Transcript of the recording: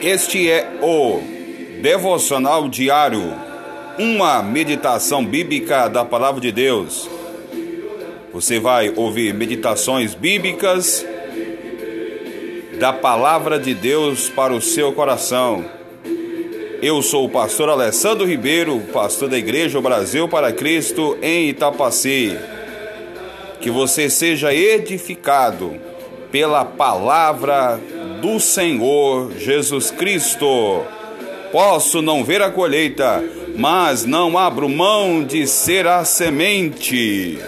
Este é o devocional diário, uma meditação bíblica da palavra de Deus. Você vai ouvir meditações bíblicas da palavra de Deus para o seu coração. Eu sou o pastor Alessandro Ribeiro, pastor da Igreja Brasil para Cristo em Itapaci. Que você seja edificado pela palavra do Senhor Jesus Cristo. Posso não ver a colheita, mas não abro mão de ser a semente.